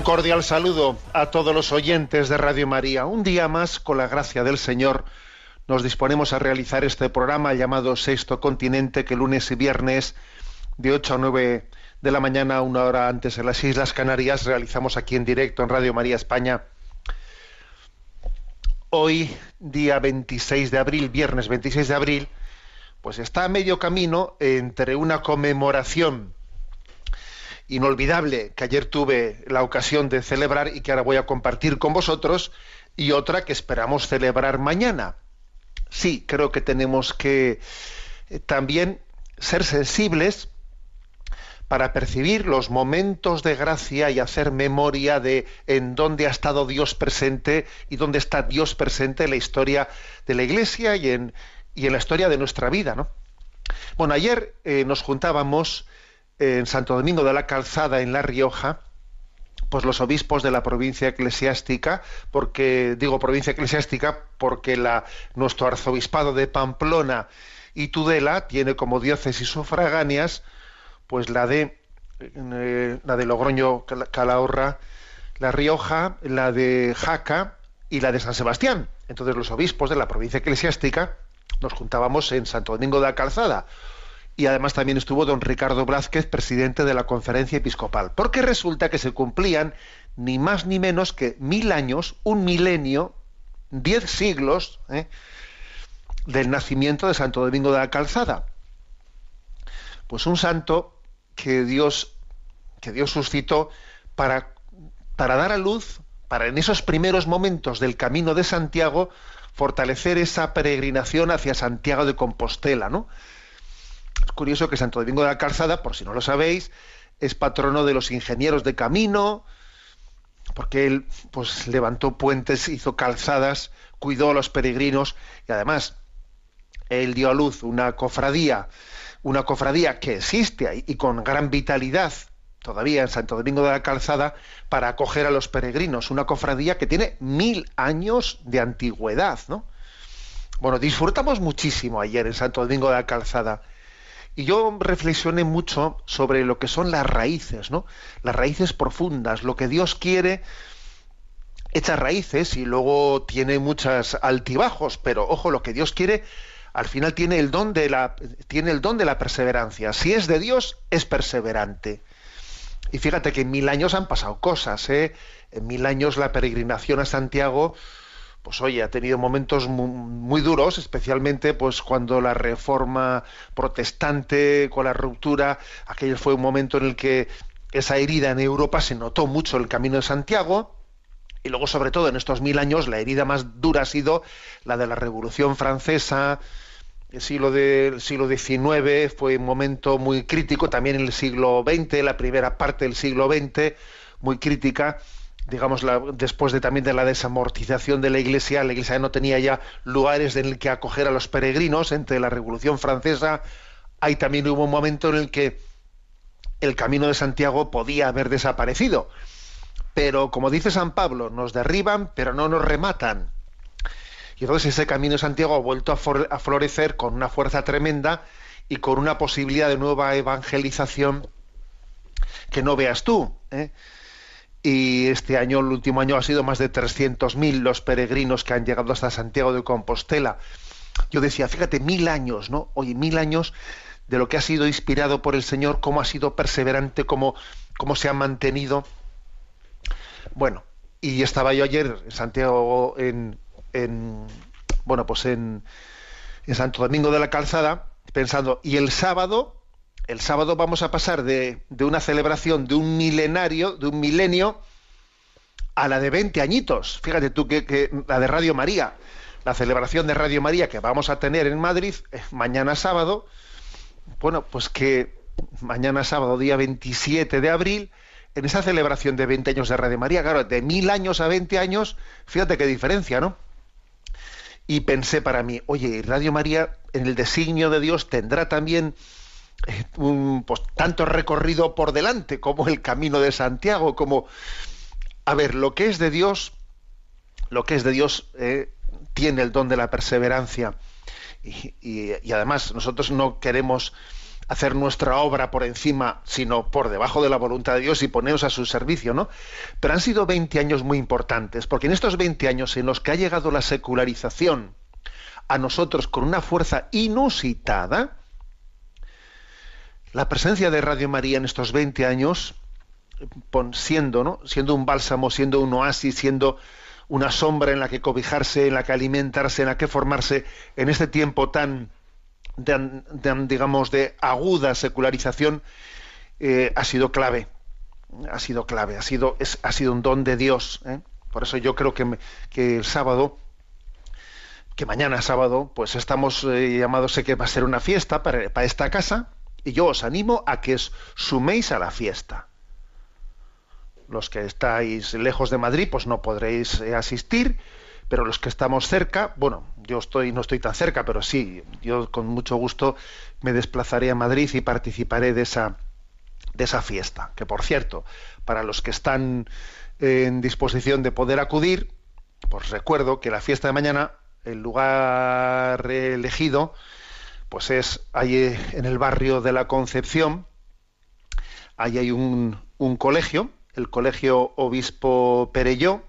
Un cordial saludo a todos los oyentes de Radio María. Un día más, con la gracia del Señor, nos disponemos a realizar este programa llamado Sexto Continente, que lunes y viernes, de 8 a 9 de la mañana, una hora antes en las Islas Canarias, realizamos aquí en directo en Radio María España. Hoy, día 26 de abril, viernes 26 de abril, pues está a medio camino entre una conmemoración inolvidable que ayer tuve la ocasión de celebrar y que ahora voy a compartir con vosotros y otra que esperamos celebrar mañana. Sí, creo que tenemos que eh, también ser sensibles para percibir los momentos de gracia y hacer memoria de en dónde ha estado Dios presente y dónde está Dios presente en la historia de la Iglesia y en, y en la historia de nuestra vida. ¿no? Bueno, ayer eh, nos juntábamos en Santo Domingo de la Calzada, en La Rioja, pues los obispos de la provincia eclesiástica, porque digo provincia eclesiástica porque la, nuestro arzobispado de Pamplona y Tudela tiene como diócesis sufragáneas pues la de eh, la de Logroño, Cal- Calahorra, La Rioja, la de Jaca y la de San Sebastián. Entonces los obispos de la provincia eclesiástica nos juntábamos en Santo Domingo de la Calzada. Y además también estuvo don Ricardo Blázquez, presidente de la conferencia episcopal. Porque resulta que se cumplían ni más ni menos que mil años, un milenio, diez siglos, ¿eh? del nacimiento de Santo Domingo de la Calzada. Pues un santo que Dios, que Dios suscitó para, para dar a luz, para en esos primeros momentos del camino de Santiago, fortalecer esa peregrinación hacia Santiago de Compostela, ¿no? Es curioso que Santo Domingo de la Calzada, por si no lo sabéis, es patrono de los ingenieros de camino, porque él pues levantó puentes, hizo calzadas, cuidó a los peregrinos y además él dio a luz una cofradía, una cofradía que existe y con gran vitalidad todavía en Santo Domingo de la Calzada para acoger a los peregrinos, una cofradía que tiene mil años de antigüedad, ¿no? Bueno, disfrutamos muchísimo ayer en Santo Domingo de la Calzada. Y yo reflexioné mucho sobre lo que son las raíces, ¿no? Las raíces profundas, lo que Dios quiere, echa raíces y luego tiene muchas altibajos, pero ojo, lo que Dios quiere al final tiene el don de la tiene el don de la perseverancia. Si es de Dios, es perseverante. Y fíjate que en mil años han pasado cosas, ¿eh? En mil años la peregrinación a Santiago, pues oye, ha tenido momentos muy, duros, especialmente pues cuando la reforma protestante, con la ruptura, aquel fue un momento en el que esa herida en Europa se notó mucho el camino de Santiago, y luego, sobre todo, en estos mil años, la herida más dura ha sido la de la Revolución Francesa, el siglo, del siglo XIX fue un momento muy crítico, también en el siglo XX, la primera parte del siglo XX, muy crítica, digamos, después de también de la desamortización de la Iglesia, la Iglesia no tenía ya lugares en el que acoger a los peregrinos entre la Revolución Francesa Ahí también hubo un momento en el que el camino de Santiago podía haber desaparecido. Pero como dice San Pablo, nos derriban, pero no nos rematan. Y entonces ese camino de Santiago ha vuelto a florecer con una fuerza tremenda y con una posibilidad de nueva evangelización que no veas tú. ¿eh? Y este año, el último año, ha sido más de 300.000 los peregrinos que han llegado hasta Santiago de Compostela. Yo decía, fíjate, mil años, ¿no? Oye, mil años de lo que ha sido inspirado por el Señor, cómo ha sido perseverante, cómo, cómo se ha mantenido. Bueno, y estaba yo ayer en Santiago, en, en bueno, pues en, en Santo Domingo de la Calzada, pensando, y el sábado, el sábado vamos a pasar de, una celebración de un milenario, de un milenio, a la de 20 añitos. Fíjate tú que, que la de Radio María, la celebración de Radio María que vamos a tener en Madrid eh, mañana sábado, bueno, pues que mañana sábado, día 27 de abril, en esa celebración de 20 años de Radio María, claro, de mil años a 20 años, fíjate qué diferencia, ¿no? Y pensé para mí, oye, Radio María en el designio de Dios tendrá también un, pues, tanto recorrido por delante como el camino de Santiago, como, a ver, lo que es de Dios, lo que es de Dios eh, tiene el don de la perseverancia. Y, y, además nosotros no queremos hacer nuestra obra por encima, sino por debajo de la voluntad de Dios y ponernos a su servicio, ¿no? Pero han sido 20 años muy importantes, porque en estos 20 años en los que ha llegado la secularización, a nosotros con una fuerza inusitada, la presencia de Radio María en estos 20 años, siendo, un bálsamo, siendo un oasis, siendo una sombra en la que cobijarse, en la que alimentarse, en la que formarse, en este tiempo tan, digamos, de aguda secularización, eh, ha sido clave. Ha sido clave, ha sido, es, ha sido un don de Dios. ¿eh? Por eso yo creo que, me, que el sábado que mañana sábado, pues estamos eh, llamados, sé que va a ser una fiesta para, para, esta casa, y yo os animo a que os suméis a la fiesta. Los que estáis lejos de Madrid, pues no podréis eh, asistir, pero los que estamos cerca, bueno, yo estoy, no estoy tan cerca, pero sí, yo con mucho gusto me desplazaré a Madrid y participaré de esa, de esa fiesta. Que por cierto, para los que están en disposición de poder acudir, pues recuerdo que la fiesta de mañana el lugar elegido pues es ahí en el barrio de la Concepción hay un, colegio el colegio obispo Perelló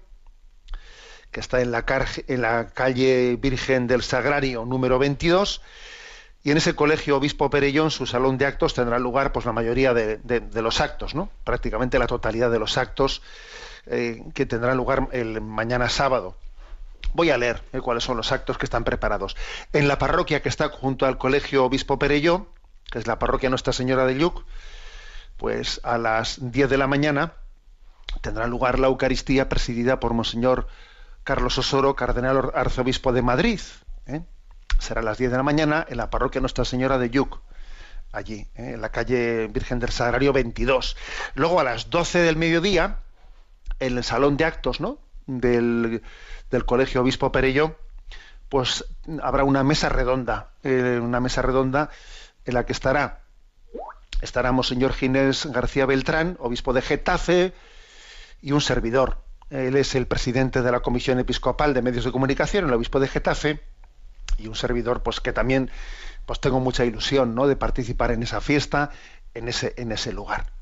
que está en la, en calle Virgen del Sagrario número 22 y en ese colegio obispo Perellón su salón de actos tendrá lugar pues la mayoría de los actos no prácticamente la totalidad de los actos eh, que tendrán lugar el mañana sábado Voy a leer eh, cuáles son los actos que están preparados. En la parroquia que está junto al Colegio Obispo Perello, que es la parroquia Nuestra Señora de Lluc, pues a las 10 de la mañana tendrá lugar la Eucaristía presidida por Monseñor Carlos Osoro, cardenal arzobispo de Madrid. ¿eh? Será a las 10 de la mañana en la parroquia Nuestra Señora de Lluc, allí, ¿eh? en la calle Virgen del Sagrario 22. Luego a las 12 del mediodía, en el salón de actos, ¿no? Del del Colegio Obispo Perello, pues habrá una mesa redonda, eh, una mesa redonda en la que estará estará Monseñor Ginés García Beltrán, obispo de Getafe, y un servidor. Él es el presidente de la Comisión Episcopal de Medios de Comunicación, el obispo de Getafe, y un servidor, pues que también pues tengo mucha ilusión ¿no? de participar en esa fiesta, en ese, en ese lugar.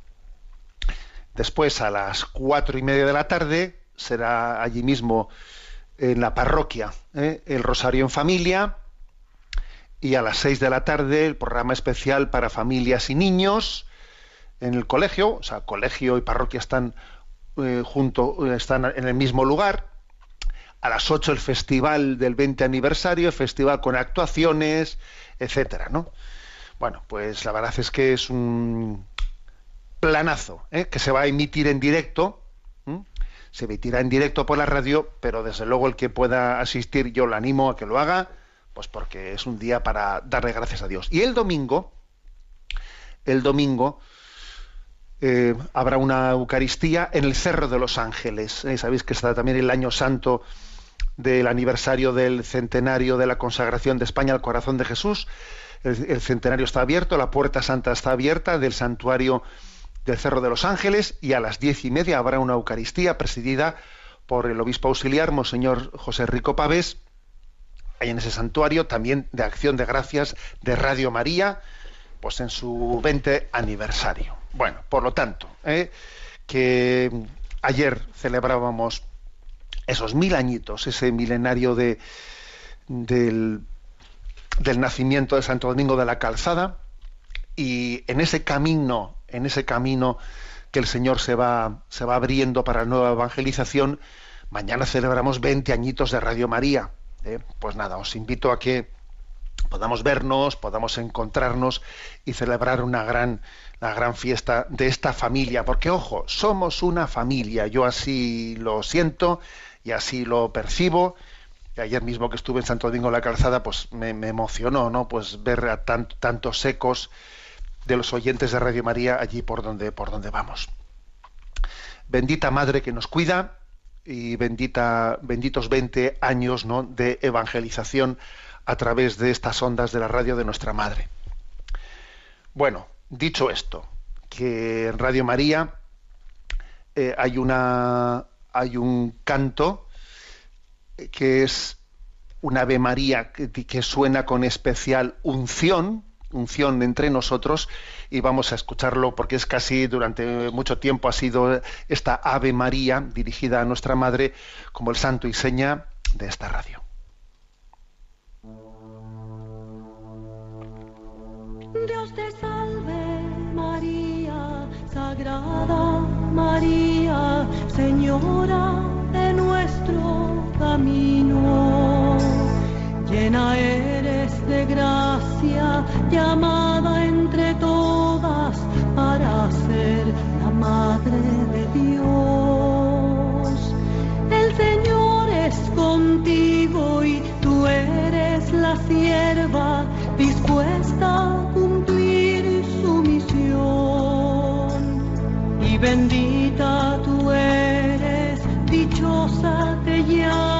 Después, a las cuatro y media de la tarde, será allí mismo en la parroquia, ¿eh? el Rosario en Familia, y a las seis de la tarde el programa especial para familias y niños en el colegio, o sea, colegio y parroquia están eh, junto, están en el mismo lugar. A las ocho el festival del 20 aniversario, festival con actuaciones, etcétera, ¿no? Bueno, pues la verdad es que es un planazo ¿eh? que se va a emitir en directo se emitirá en directo por la radio, pero desde luego el que pueda asistir yo lo animo a que lo haga, pues porque es un día para darle gracias a Dios. Y el domingo, el domingo eh, habrá una Eucaristía en el Cerro de los Ángeles. Eh, Sabéis que está también el año santo del aniversario del centenario de la consagración de España al corazón de Jesús. El, el centenario está abierto, la puerta santa está abierta del santuario del Cerro de los Ángeles y a las diez y media habrá una Eucaristía presidida por el obispo auxiliar, Monseñor José Rico Pavés, ahí en ese santuario, también de acción de gracias de Radio María, pues en su 20 aniversario. Bueno, por lo tanto, ¿eh? que ayer celebrábamos esos mil añitos, ese milenario de, del, del nacimiento de Santo Domingo de la Calzada, y en ese camino, en ese camino que el Señor se va, se va abriendo para la nueva evangelización, mañana celebramos 20 añitos de Radio María. ¿eh? Pues nada, os invito a que podamos vernos, podamos encontrarnos y celebrar una gran, la gran fiesta de esta familia. Porque, ojo, somos una familia. Yo así lo siento y así lo percibo. Ayer mismo que estuve en Santo Domingo la Calzada, pues me, emocionó, ¿no? Pues ver a tant- tantos ecos de los oyentes de Radio María allí por donde, por donde vamos. Bendita Madre que nos cuida y bendita, benditos 20 años ¿no? de evangelización a través de estas ondas de la radio de nuestra Madre. Bueno, dicho esto, que en Radio María eh, hay, una, hay un canto eh, que es un Ave María que, que suena con especial unción, unción entre nosotros y vamos a escucharlo porque es casi durante mucho tiempo ha sido esta Ave María dirigida a nuestra Madre como el santo y seña de esta radio. Dios te salve María, Sagrada María, Señora de nuestro camino. Llena eres de gracia, llamada entre todas para ser la Madre de Dios. El Señor es contigo y tú eres la sierva dispuesta a cumplir su misión. Y bendita tú eres, dichosa te la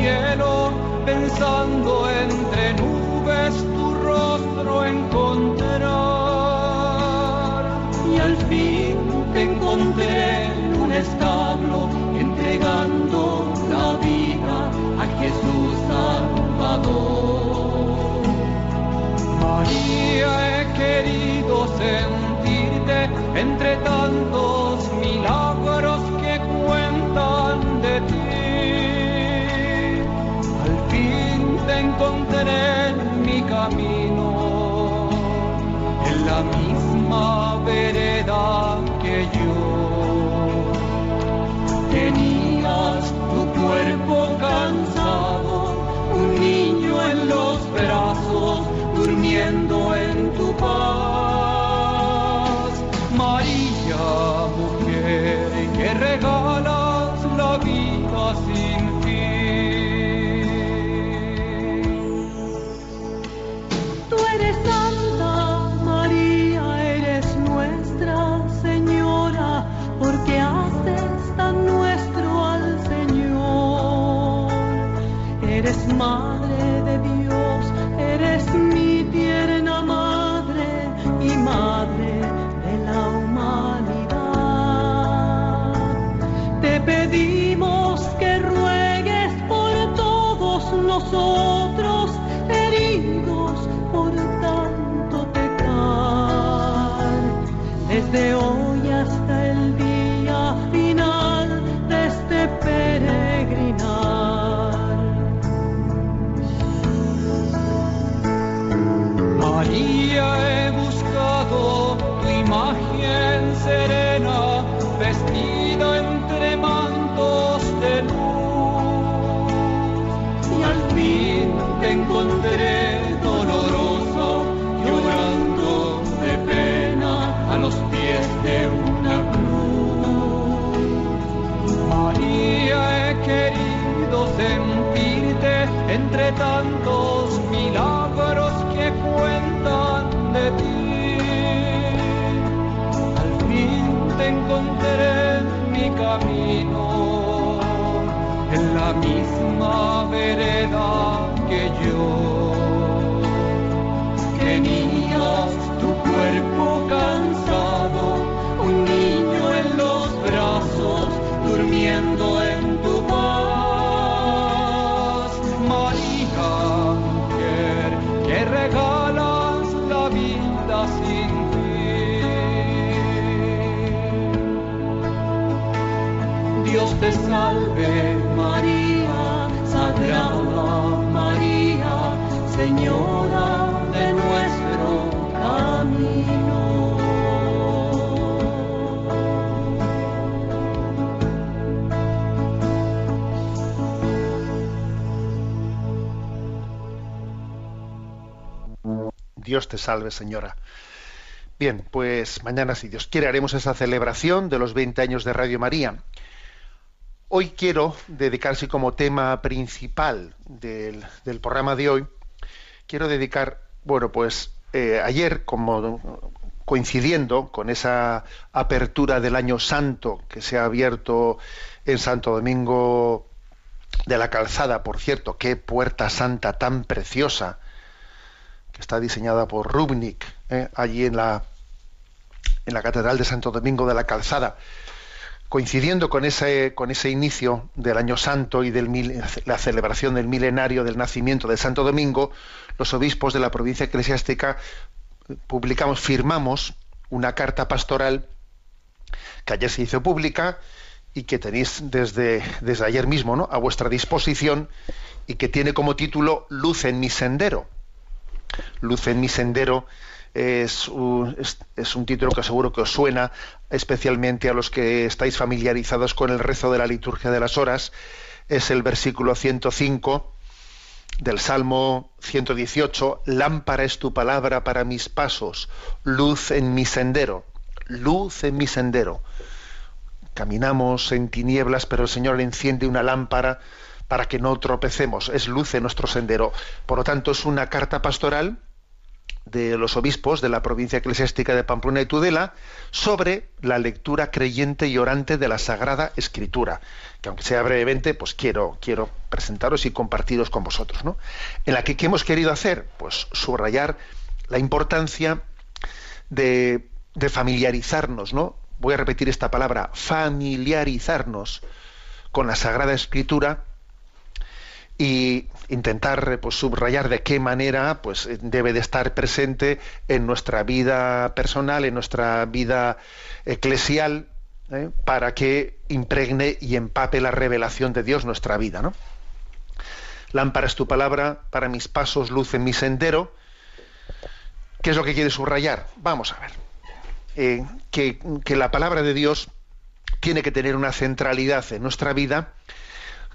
cielo, pensando entre nubes tu rostro encontrar. Y al fin te encontré en un establo, entregando la vida a Jesús Salvador. María, he querido sentirte entre tantos encontré en mi camino, en la misma vereda que yo. Tenías tu cuerpo cansado, un niño en los brazos, Dios te salve, señora. Bien, pues mañana, si Dios quiere, haremos esa celebración de los 20 años de Radio María. Hoy quiero dedicarse como tema principal del, programa de hoy, quiero dedicar, bueno, pues eh, ayer, como coincidiendo con esa apertura del año santo que se ha abierto en Santo Domingo de la Calzada, por cierto, qué puerta santa tan preciosa, está diseñada por Rubnik, eh, allí en la, en la Catedral de Santo Domingo de la Calzada coincidiendo con ese, con ese inicio del Año Santo y mil, la celebración del milenario del nacimiento de Santo Domingo, los obispos de la provincia eclesiástica publicamos, firmamos una carta pastoral que ayer se hizo pública y que tenéis desde, desde ayer mismo ¿no? a vuestra disposición y que tiene como título Luz en mi sendero. Luz en mi sendero es un, título que seguro que os suena especialmente a los que estáis familiarizados con el rezo de la liturgia de las horas. Es el versículo 105 del Salmo 118. Lámpara es tu palabra para mis pasos, luz en mi sendero, luz en mi sendero. Caminamos en tinieblas, pero el Señor enciende una lámpara para que no tropecemos. Es luz en nuestro sendero. Por lo tanto, es una carta pastoral de los obispos de la provincia eclesiástica de Pamplona y Tudela sobre la lectura creyente y orante de la Sagrada Escritura, que aunque sea brevemente, pues quiero, quiero presentaros y compartiros con vosotros, ¿no? En la que ¿qué hemos querido hacer? Pues subrayar la importancia de, de familiarizarnos, ¿no? Voy a repetir esta palabra, familiarizarnos con la Sagrada Escritura y intentar pues, subrayar de qué manera pues, debe de estar presente en nuestra vida personal, en nuestra vida eclesial, ¿eh? para que impregne y empape la revelación de Dios nuestra vida. ¿no? Es tu palabra, para mis pasos, luz en mi sendero. ¿Qué es lo que quiere subrayar? Vamos a ver. Eh, que, que la palabra de Dios tiene que tener una centralidad en nuestra vida,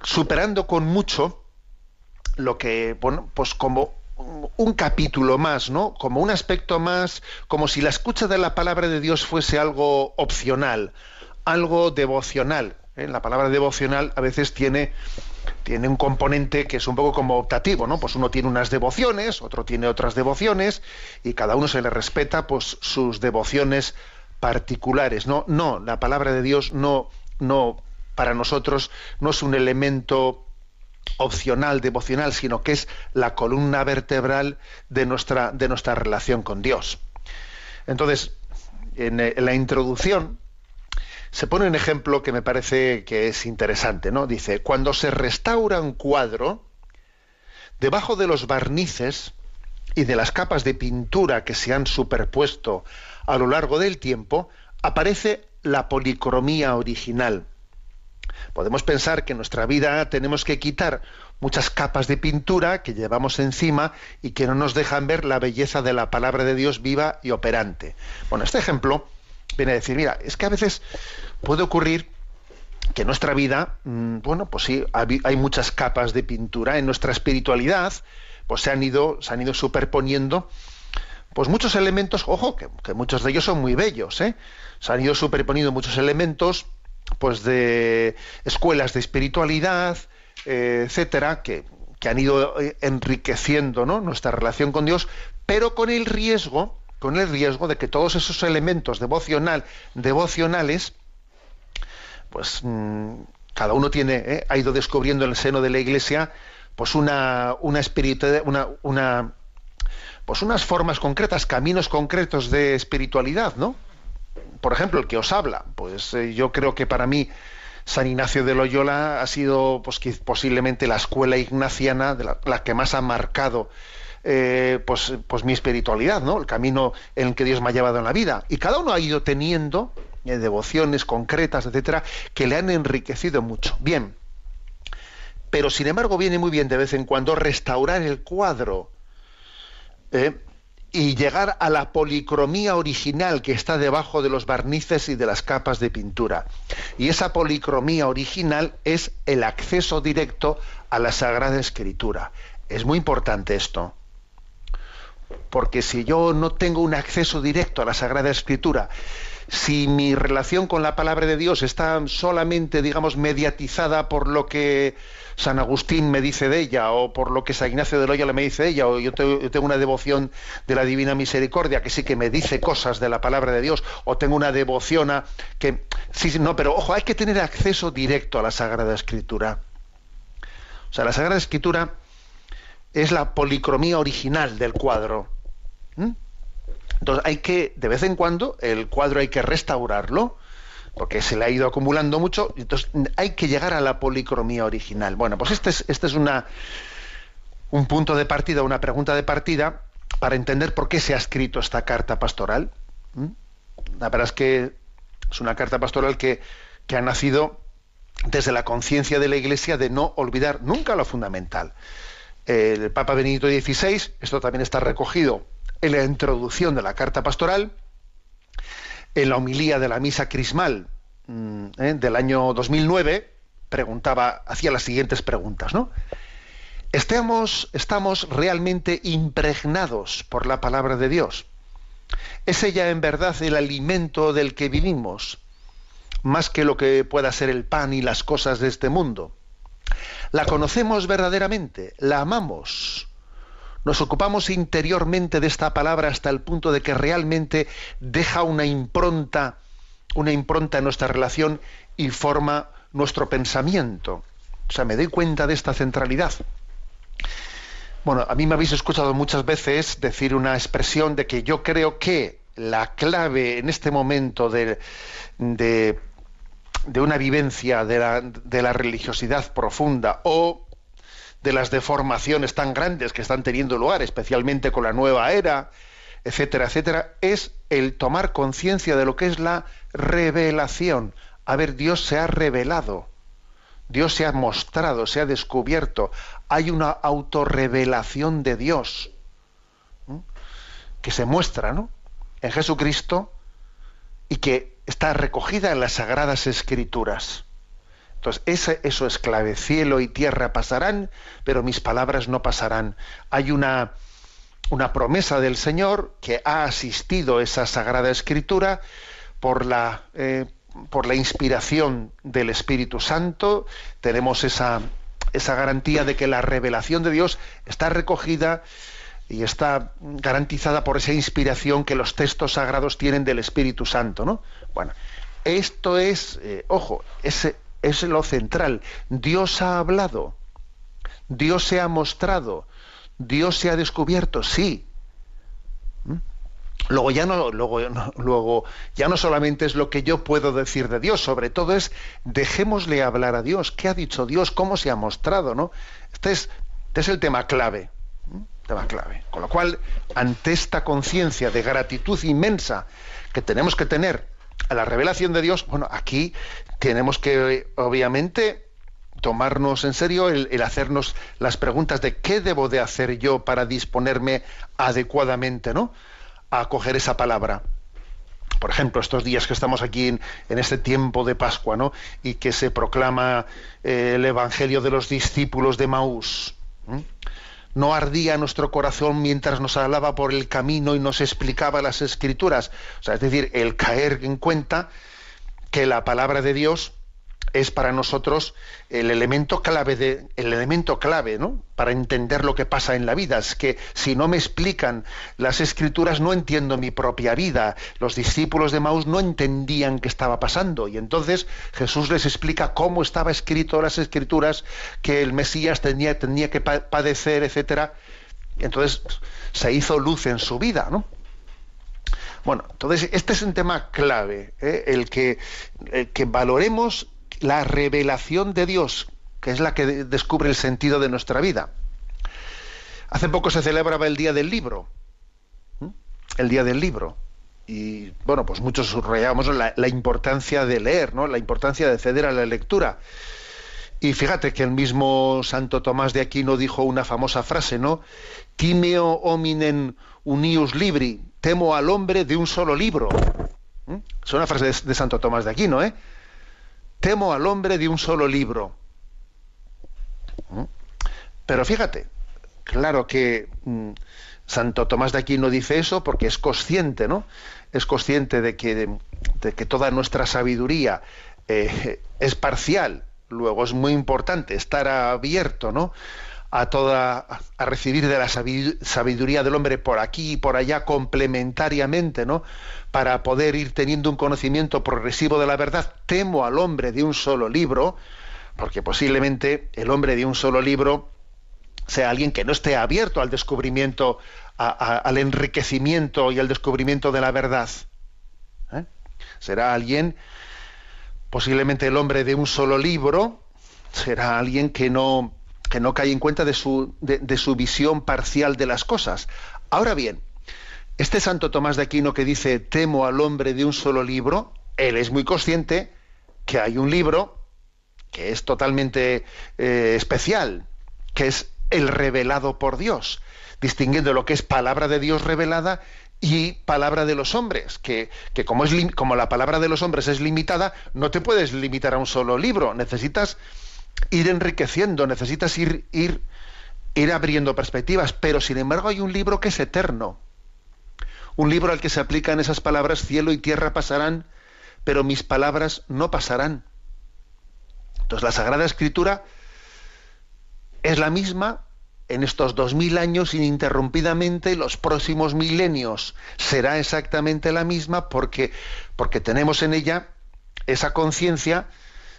superando con mucho lo que, bueno, pues como un capítulo más, ¿no? Como un aspecto más, como si la escucha de la palabra de Dios fuese algo opcional, algo devocional. ¿eh? La palabra devocional a veces tiene, tiene un componente que es un poco como optativo, ¿no? Pues uno tiene unas devociones, otro tiene otras devociones, y cada uno se le respeta pues sus devociones particulares. No, no, la palabra de Dios no, no, para nosotros no es un elemento opcional, devocional, sino que es la columna vertebral de nuestra, de nuestra relación con Dios. Entonces, en, en, la introducción se pone un ejemplo que me parece que es interesante, ¿no? Dice, cuando se restaura un cuadro, debajo de los barnices y de las capas de pintura que se han superpuesto a lo largo del tiempo, aparece la policromía original Podemos pensar que en nuestra vida tenemos que quitar muchas capas de pintura que llevamos encima y que no nos dejan ver la belleza de la palabra de Dios viva y operante. Bueno, este ejemplo viene a decir, mira, es que a veces puede ocurrir que en nuestra vida, bueno, pues sí, hay muchas capas de pintura en nuestra espiritualidad, pues se han ido, se han ido superponiendo pues muchos elementos, ojo, que, muchos de ellos son muy bellos, ¿eh? se han ido superponiendo muchos elementos pues de escuelas de espiritualidad, eh, etcétera, que, que, han ido eh, enriqueciendo nuestra relación con Dios, pero con el riesgo, con el riesgo de que todos esos elementos devocional, devocionales, pues mm, cada uno tiene, ¿eh? ha ido descubriendo en el seno de la Iglesia, pues una, una una, una pues unas formas concretas, caminos concretos de espiritualidad, ¿no? Por ejemplo, el que os habla, pues eh, yo creo que para mí San Ignacio de Loyola ha sido pues, posiblemente la escuela ignaciana de la, que más ha marcado eh, pues, pues mi espiritualidad, ¿no? El camino en el que Dios me ha llevado en la vida. Y cada uno ha ido teniendo eh, devociones concretas, etcétera, que le han enriquecido mucho. Bien. Pero sin embargo viene muy bien de vez en cuando restaurar el cuadro. Y llegar a la policromía original que está debajo de los barnices y de las capas de pintura. Y esa policromía original es el acceso directo a la Sagrada Escritura. Es muy importante esto. Porque si yo no tengo un acceso directo a la Sagrada Escritura, si mi relación con la palabra de Dios está solamente, digamos, mediatizada por lo que San Agustín me dice de ella, o por lo que San Ignacio de Loyola me dice de ella, o yo tengo, una devoción de la Divina Misericordia que sí que me dice cosas de la palabra de Dios, o tengo una devoción a que sí, no, pero ojo, hay que tener acceso directo a la Sagrada Escritura. O sea, la Sagrada Escritura es la policromía original del cuadro. Entonces hay que, de vez en cuando, el cuadro hay que restaurarlo, porque se le ha ido acumulando mucho, entonces hay que llegar a la policromía original. Bueno, pues este es, este es un punto de partida, una pregunta de partida para entender por qué se ha escrito esta carta pastoral. ¿Mm? La verdad es que es una carta pastoral que, que ha nacido desde la conciencia de la Iglesia de no olvidar nunca lo fundamental. El Papa Benedicto XVI, esto también está recogido en la introducción de la carta pastoral, en la homilía de la misa crismal mm, ¿eh? del año 2009, preguntaba, hacía las siguientes preguntas, ¿no? ¿Estamos, ¿Estamos realmente impregnados por la palabra de Dios? ¿Es ella en verdad el alimento del que vivimos, más que lo que pueda ser el pan y las cosas de este mundo? ¿La conocemos verdaderamente? ¿La amamos? Nos ocupamos interiormente de esta palabra hasta el punto de que realmente deja una impronta, una impronta en nuestra relación y forma nuestro pensamiento. O sea, me doy cuenta de esta centralidad. Bueno, a mí me habéis escuchado muchas veces decir una expresión de que yo creo que la clave en este momento de, de, una vivencia de la, de la religiosidad profunda o de las deformaciones tan grandes que están teniendo lugar, especialmente con la nueva era, etcétera, etcétera, es el tomar conciencia de lo que es la revelación. A ver, Dios se ha revelado, Dios se ha mostrado, se ha descubierto, hay una autorrevelación de Dios que se muestra ¿no? en Jesucristo y que está recogida en las sagradas escrituras. Entonces, eso es clave. Cielo y tierra pasarán, pero mis palabras no pasarán. Hay una, una promesa del Señor que ha asistido esa sagrada escritura por la, eh, por la inspiración del Espíritu Santo. Tenemos esa, esa garantía de que la revelación de Dios está recogida y está garantizada por esa inspiración que los textos sagrados tienen del Espíritu Santo, ¿no? Bueno, esto es, eh, ojo, ese, es lo central. Dios ha hablado, Dios se ha mostrado, Dios se ha descubierto, sí. ¿Mm? Luego ya no, luego, luego ya no solamente es lo que yo puedo decir de Dios, sobre todo es dejémosle hablar a Dios. ¿Qué ha dicho Dios? ¿Cómo se ha mostrado? ¿no? Este es, este es el tema clave. Tema clave. Con lo cual, ante esta conciencia de gratitud inmensa que tenemos que tener a la revelación de Dios, bueno, aquí tenemos que, obviamente, tomarnos en serio el, hacernos las preguntas de qué debo de hacer yo para disponerme adecuadamente, ¿no? A acoger esa palabra. Por ejemplo, estos días que estamos aquí en, este tiempo de Pascua, ¿no? Y que se proclama eh, el Evangelio de los discípulos de Maús. No ardía nuestro corazón mientras nos hablaba por el camino y nos explicaba las escrituras. O sea, es decir, el caer en cuenta que la palabra de Dios es para nosotros el elemento clave de, el elemento clave, ¿no? Para entender lo que pasa en la vida. Es que si no me explican las escrituras, no entiendo mi propia vida. Los discípulos de Maús no entendían qué estaba pasando. Y entonces Jesús les explica cómo estaba escrito las escrituras, que el Mesías tenía, tenía que padecer, etcétera. Entonces se hizo luz en su vida, ¿no? Bueno, entonces este es un tema clave, ¿eh? el que, el que valoremos la revelación de Dios, que es la que descubre el sentido de nuestra vida. Hace poco se celebraba el Día del Libro, el Día del Libro, y bueno, pues muchos subrayábamos la, importancia de leer, ¿no? la importancia de ceder a la lectura. Y fíjate que el mismo Santo Tomás de Aquino dijo una famosa frase, ¿no? Timeo hominen unius libri, temo al hombre de un solo libro. Es una frase de, de Santo Tomás de Aquino, ¿eh? Temo al hombre de un solo libro. Pero fíjate, claro que mm, Santo Tomás de Aquino dice eso porque es consciente, ¿no? Es consciente de que, de, que toda nuestra sabiduría eh, es parcial. Luego es muy importante estar abierto, ¿no? A toda a recibir de la sabiduría del hombre por aquí y por allá complementariamente, ¿no? Para poder ir teniendo un conocimiento progresivo de la verdad. Temo al hombre de un solo libro, porque posiblemente el hombre de un solo libro sea alguien que no esté abierto al descubrimiento, al enriquecimiento y al descubrimiento de la verdad. ¿eh? Será alguien, posiblemente el hombre de un solo libro, será alguien que no que no cae en cuenta de su, de, su visión parcial de las cosas. Ahora bien, este Santo Tomás de Aquino que dice temo al hombre de un solo libro, él es muy consciente que hay un libro que es totalmente eh, especial, que es el revelado por Dios, distinguiendo lo que es palabra de Dios revelada y palabra de los hombres, que, que como, es, como la palabra de los hombres es limitada, no te puedes limitar a un solo libro, necesitas ir enriqueciendo, necesitas ir, ir, ir abriendo perspectivas, pero sin embargo hay un libro que es eterno. Un libro al que se aplican esas palabras, cielo y tierra pasarán, pero mis palabras no pasarán. Entonces la Sagrada Escritura es la misma en estos dos mil años ininterrumpidamente, los próximos milenios será exactamente la misma porque, porque tenemos en ella esa conciencia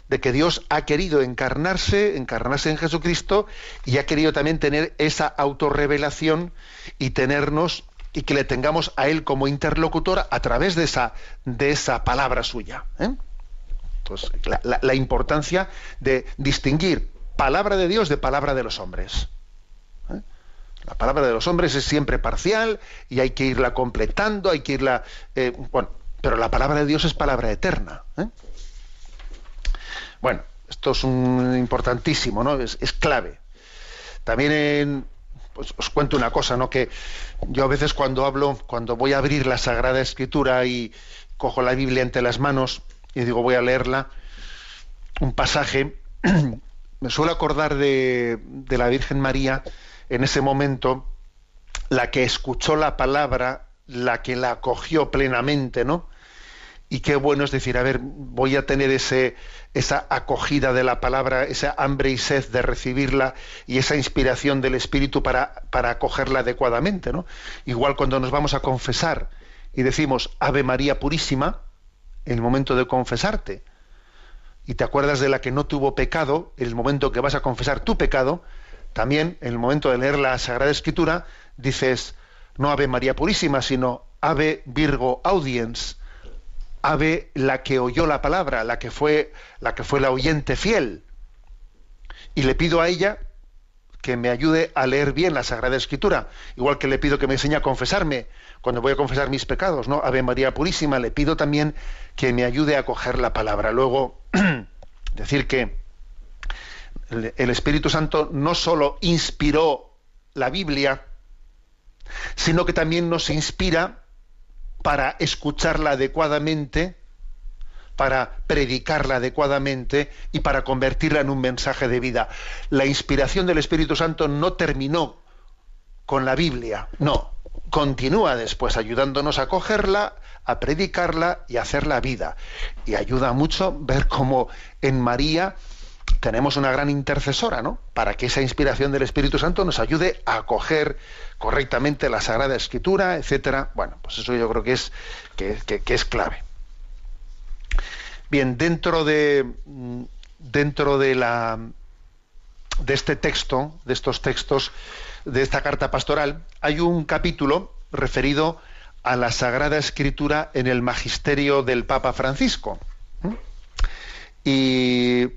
de que Dios ha querido encarnarse, encarnarse en Jesucristo y ha querido también tener esa autorrevelación y tenernos y que le tengamos a Él como interlocutor a través de esa, de esa palabra suya. ¿eh? Entonces, la, la, importancia de distinguir palabra de Dios de palabra de los hombres. ¿eh? La palabra de los hombres es siempre parcial y hay que irla completando, hay que irla... Eh, bueno, pero la palabra de Dios es palabra eterna. ¿eh? Bueno, esto es un importantísimo, ¿no? Es, es clave. También pues, os cuento una cosa, ¿no? Que yo a veces cuando hablo, cuando voy a abrir la Sagrada Escritura y cojo la Biblia entre las manos y digo voy a leerla, un pasaje, me suelo acordar de, de la Virgen María en ese momento, la que escuchó la palabra, la que la acogió plenamente, ¿no? Y qué bueno es decir, a ver, voy a tener ese, esa acogida de la palabra, esa hambre y sed de recibirla y esa inspiración del Espíritu para, para acogerla adecuadamente. ¿no? Igual cuando nos vamos a confesar y decimos Ave María Purísima, en el momento de confesarte, y te acuerdas de la que no tuvo pecado, en el momento que vas a confesar tu pecado, también en el momento de leer la Sagrada Escritura, dices no Ave María Purísima, sino Ave Virgo Audiens ave la que oyó la palabra, la que fue la que fue la oyente fiel. Y le pido a ella que me ayude a leer bien la Sagrada Escritura, igual que le pido que me enseñe a confesarme cuando voy a confesar mis pecados, ¿no? Ave María Purísima, le pido también que me ayude a coger la palabra. Luego, decir que el Espíritu Santo no solo inspiró la Biblia, sino que también nos inspira para escucharla adecuadamente, para predicarla adecuadamente y para convertirla en un mensaje de vida. La inspiración del Espíritu Santo no terminó con la Biblia. No, continúa después ayudándonos a cogerla, a predicarla y a hacer la vida. Y ayuda mucho ver cómo en María tenemos una gran intercesora, ¿no? Para que esa inspiración del Espíritu Santo nos ayude a acoger correctamente la Sagrada Escritura, etcétera. Bueno, pues eso yo creo que es, que, es clave. Bien, dentro de dentro de la de este texto, de estos textos, de esta carta pastoral, hay un capítulo referido a la Sagrada Escritura en el magisterio del Papa Francisco. Y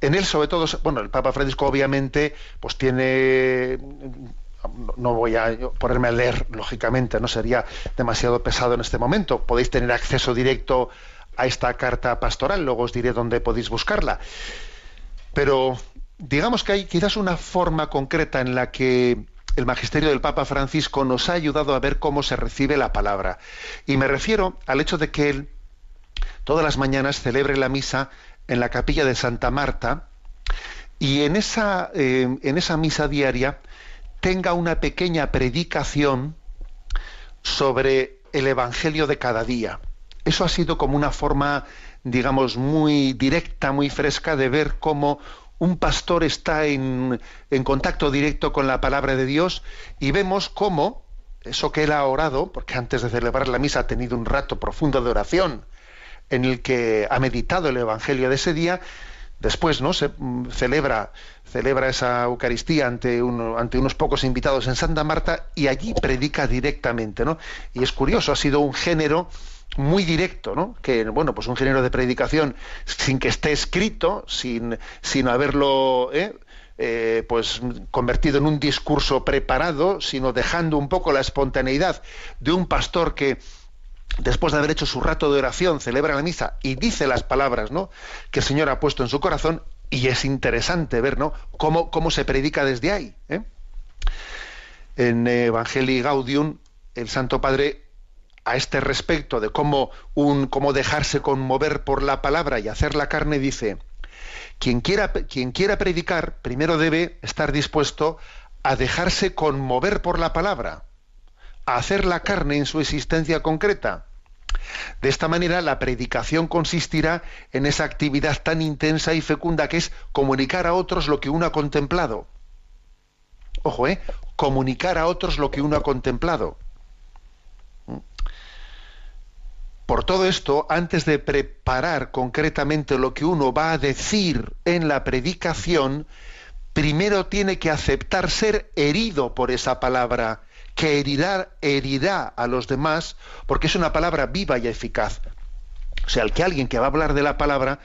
en él, sobre todo, bueno, el Papa Francisco obviamente, pues tiene no voy a ponerme a leer, lógicamente, no sería demasiado pesado en este momento. Podéis tener acceso directo a esta carta pastoral, luego os diré dónde podéis buscarla. Pero digamos que hay quizás una forma concreta en la que el magisterio del Papa Francisco nos ha ayudado a ver cómo se recibe la palabra. Y me refiero al hecho de que él todas las mañanas celebre la misa en la capilla de Santa Marta y en esa, eh, en esa misa diaria tenga una pequeña predicación sobre el Evangelio de cada día. Eso ha sido como una forma, digamos, muy directa, muy fresca de ver cómo un pastor está en, contacto directo con la palabra de Dios y vemos cómo eso que él ha orado, porque antes de celebrar la misa ha tenido un rato profundo de oración en el que ha meditado el Evangelio de ese día, después no se mm, celebra celebra esa Eucaristía ante, ante unos pocos invitados en Santa Marta y allí predica directamente, ¿no? Y es curioso, ha sido un género muy directo, ¿no? Que, bueno, pues un género de predicación sin que esté escrito, sin, sin haberlo, ¿eh? Eh, pues convertido en un discurso preparado, sino dejando un poco la espontaneidad de un pastor que después de haber hecho su rato de oración celebra la misa y dice las palabras, ¿no? Que el Señor ha puesto en su corazón y es interesante ver. Cómo, cómo se predica desde ahí. ¿eh? En Evangelii Gaudium, el Santo Padre a este respecto de cómo, un, dejarse conmover por la palabra y hacer la carne, dice, quien quiera predicar, primero debe estar dispuesto a dejarse conmover por la palabra, hacer la carne en su existencia concreta. De esta manera, la predicación consistirá en esa actividad tan intensa y fecunda que es comunicar a otros lo que uno ha contemplado. Ojo, ¿eh? Comunicar a otros lo que uno ha contemplado. Por todo esto, antes de preparar concretamente lo que uno va a decir en la predicación, primero tiene que aceptar ser herido por esa palabra, que herirá, herirá a los demás, porque es una palabra viva y eficaz. O sea, el que alguien que va a hablar de la palabra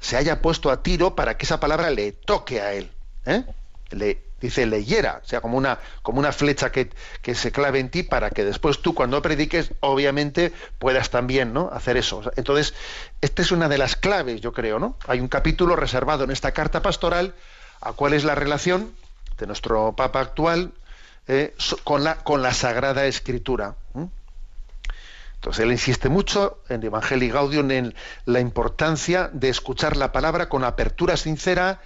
se haya puesto a tiro para que esa palabra le toque a él. ¿eh? Le, dice leyera, o sea, como una, como una flecha que, que, se clave en ti para que después tú cuando prediques, obviamente, puedas también ¿no? hacer eso. Entonces, esta es una de las claves, yo creo, ¿no? Hay un capítulo reservado en esta carta pastoral a cuál es la relación de nuestro Papa actual eh, con, la, con la Sagrada Escritura. Entonces él insiste mucho en Evangelii Gaudium en la importancia de escuchar la palabra con apertura sincera,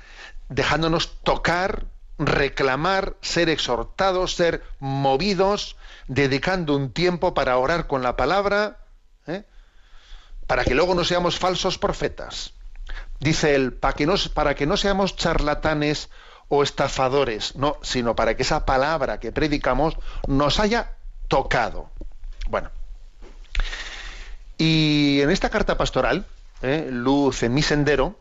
dejándonos tocar reclamar, ser exhortados, ser movidos, dedicando un tiempo para orar con la palabra, ¿eh? para que luego no seamos falsos profetas. Dice él, para que, no, para que no seamos charlatanes o estafadores, no, sino para que esa palabra que predicamos nos haya tocado. Bueno, y en esta carta pastoral, ¿eh? Luz en mi sendero,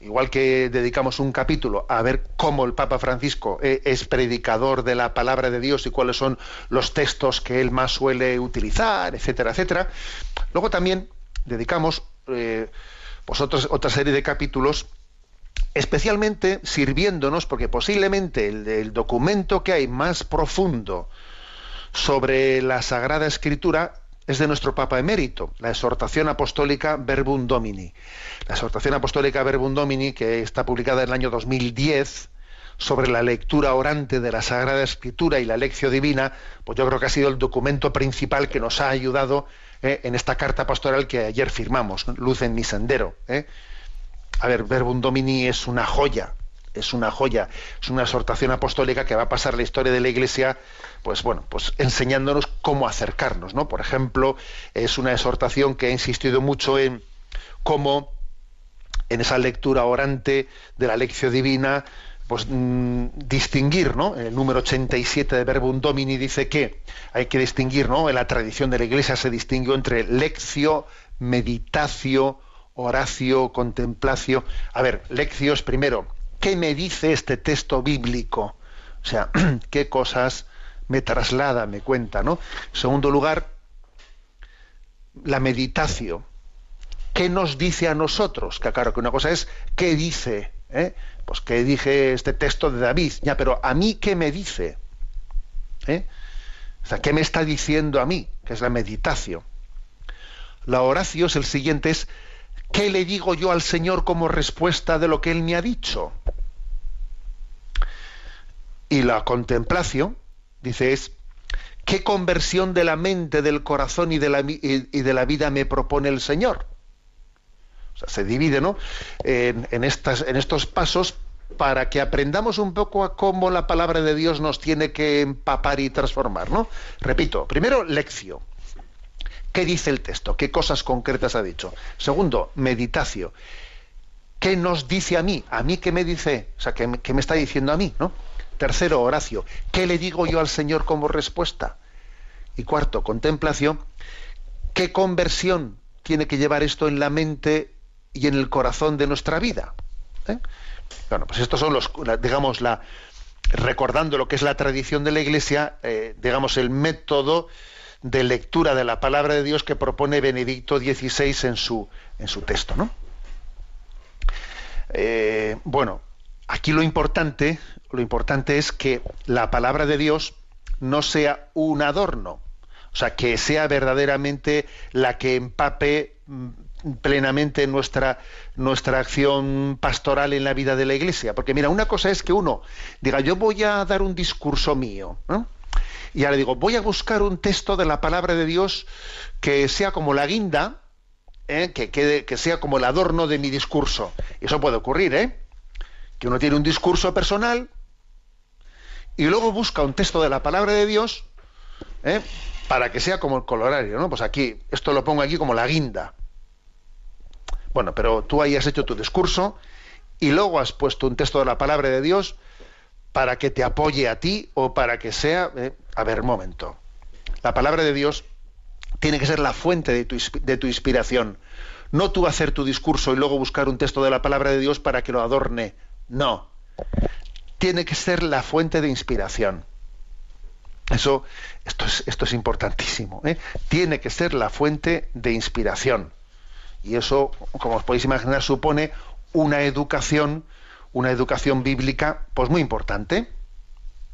igual que dedicamos un capítulo a ver cómo el Papa Francisco eh, es predicador de la palabra de Dios y cuáles son los textos que él más suele utilizar, etcétera, etcétera, luego también dedicamos eh, pues otra serie de capítulos especialmente sirviéndonos, porque posiblemente el documento que hay más profundo sobre la Sagrada Escritura es de nuestro Papa emérito, la exhortación apostólica Verbum Domini. La exhortación apostólica Verbum Domini, que está publicada en el año 2010, sobre la lectura orante de la Sagrada Escritura y la lección divina, pues yo creo que ha sido el documento principal que nos ha ayudado eh, en esta carta pastoral que ayer firmamos, Luz en mi sendero. Eh. A ver, Verbum Domini es una joya, es una joya, es una exhortación apostólica que va a pasar la historia de la Iglesia, pues bueno, pues enseñándonos cómo acercarnos, ¿no? Por ejemplo, es una exhortación que ha insistido mucho en cómo en esa lectura orante de la lección divina, pues mm, distinguir, ¿no? El número 87 de Verbum Domini dice que hay que distinguir, ¿no? En la tradición de la Iglesia se distinguió entre leccio, meditacio, horacio, contemplacio. A ver, leccios primero, ¿qué me dice este texto bíblico? O sea, ¿qué cosas me traslada, me cuenta, ¿no? Segundo lugar, la meditación. ¿Qué nos dice a nosotros? Que claro, que una cosa es qué dice, ¿eh? pues qué dije este texto de David, ya, pero a mí qué me dice, ¿Eh? o sea, qué me está diciendo a mí, que es la meditación. La oración es el siguiente, es ¿qué le digo yo al Señor como respuesta de lo que Él me ha dicho? Y la contemplación, dice, es ¿qué conversión de la mente, del corazón y de la, y de la vida me propone el Señor? O sea, se divide ¿no? en, estas, en estos pasos para que aprendamos un poco a cómo la palabra de Dios nos tiene que empapar y transformar. ¿no? Repito, primero, lección. ¿Qué dice el texto? ¿Qué cosas concretas ha dicho? Segundo, meditación. ¿Qué nos dice a mí? ¿A mí qué me dice? O sea, ¿qué, me está diciendo a mí? ¿no? Tercero, Horacio. ¿Qué le digo yo al Señor como respuesta? Y cuarto, contemplación. ¿Qué conversión tiene que llevar esto en la mente y en el corazón de nuestra vida. ¿eh? Bueno, pues estos son los, digamos, la, recordando lo que es la tradición de la Iglesia, eh, digamos, el método de lectura de la palabra de Dios que propone Benedicto XVI en su, en su texto, ¿no? Eh, bueno, aquí lo importante, lo importante es que la palabra de Dios no sea un adorno, o sea, que sea verdaderamente la que empape mm, plenamente nuestra, nuestra acción pastoral en la vida de la iglesia. Porque mira, una cosa es que uno diga, yo voy a dar un discurso mío, y ahora digo, voy a buscar un texto de la palabra de Dios que sea como la guinda, ¿eh? que, que sea como el adorno de mi discurso. Y eso puede ocurrir, ¿eh? Que uno tiene un discurso personal y luego busca un texto de la palabra de Dios ¿eh? para que sea como el colorario, ¿no? Pues aquí, esto lo pongo aquí como la guinda. Bueno, pero tú ahí has hecho tu discurso y luego has puesto un texto de la palabra de Dios para que te apoye a ti o para que sea... Eh, a ver, momento. La palabra de Dios tiene que ser la fuente de tu, inspiración. No tú hacer tu discurso y luego buscar un texto de la palabra de Dios para que lo adorne. No. Tiene que ser la fuente de inspiración. Eso, esto es, esto es importantísimo. ¿eh? Tiene que ser la fuente de inspiración. Y eso, como os podéis imaginar, supone una educación, una educación bíblica, pues muy importante.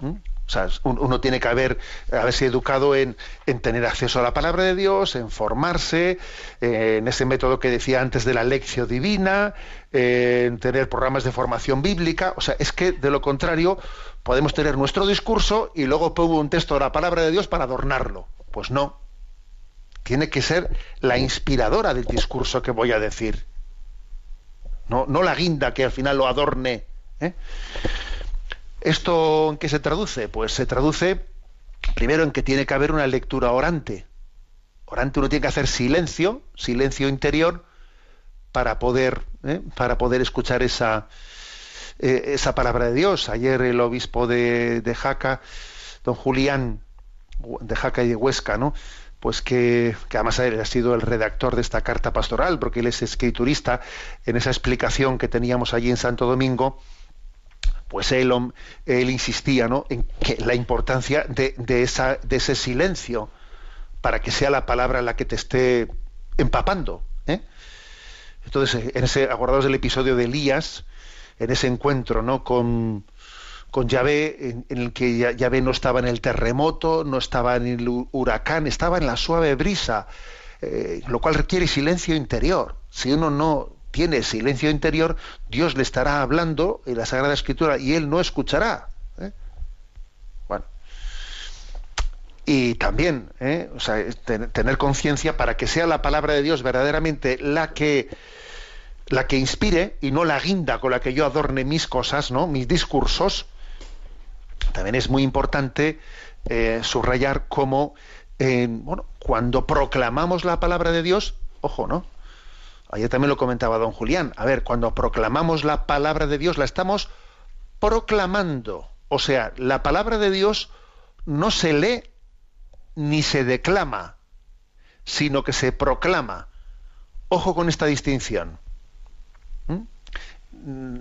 O sea, uno tiene que haber, haberse educado en, tener acceso a la palabra de Dios, en formarse, eh, en ese método que decía antes de la lección divina, eh, en tener programas de formación bíblica. O sea, es que de lo contrario podemos tener nuestro discurso y luego pongo un texto de la palabra de Dios para adornarlo. Pues no tiene que ser la inspiradora del discurso que voy a decir. No, no la guinda que al final lo adorne. ¿eh? ¿Esto en qué se traduce? Pues se traduce primero en que tiene que haber una lectura orante. Orante uno tiene que hacer silencio, silencio interior, para poder, ¿eh? para poder escuchar esa, eh, esa palabra de Dios. Ayer el obispo de, de Jaca, don Julián de Jaca y de Huesca, ¿no? Pues que, además ha sido el redactor de esta carta pastoral, porque él es escriturista, en esa explicación que teníamos allí en Santo Domingo, pues él, insistía ¿no? en que la importancia de ese silencio para que sea la palabra la que te esté empapando. ¿eh? Entonces, en ese, acordados del episodio de Elías, en ese encuentro ¿no? con, con Yahvé, en, el que Yahvé no estaba en el terremoto, no estaba en el huracán, estaba en la suave brisa, eh, lo cual requiere silencio interior. Si uno no tiene silencio interior, Dios le estará hablando en la Sagrada Escritura y él no escuchará. ¿eh? Bueno. Y también, ¿eh? tener conciencia para que sea la palabra de Dios verdaderamente la que la que inspire y no la guinda con la que yo adorne mis cosas, ¿no? mis discursos. También es muy importante eh, subrayar cómo, bueno, cuando proclamamos la palabra de Dios, ojo, ¿no? Ayer también lo comentaba don Julián. A ver, cuando proclamamos la palabra de Dios, la estamos proclamando. O sea, la palabra de Dios no se lee ni se declama, sino que se proclama. Ojo con esta distinción. ¿Mm?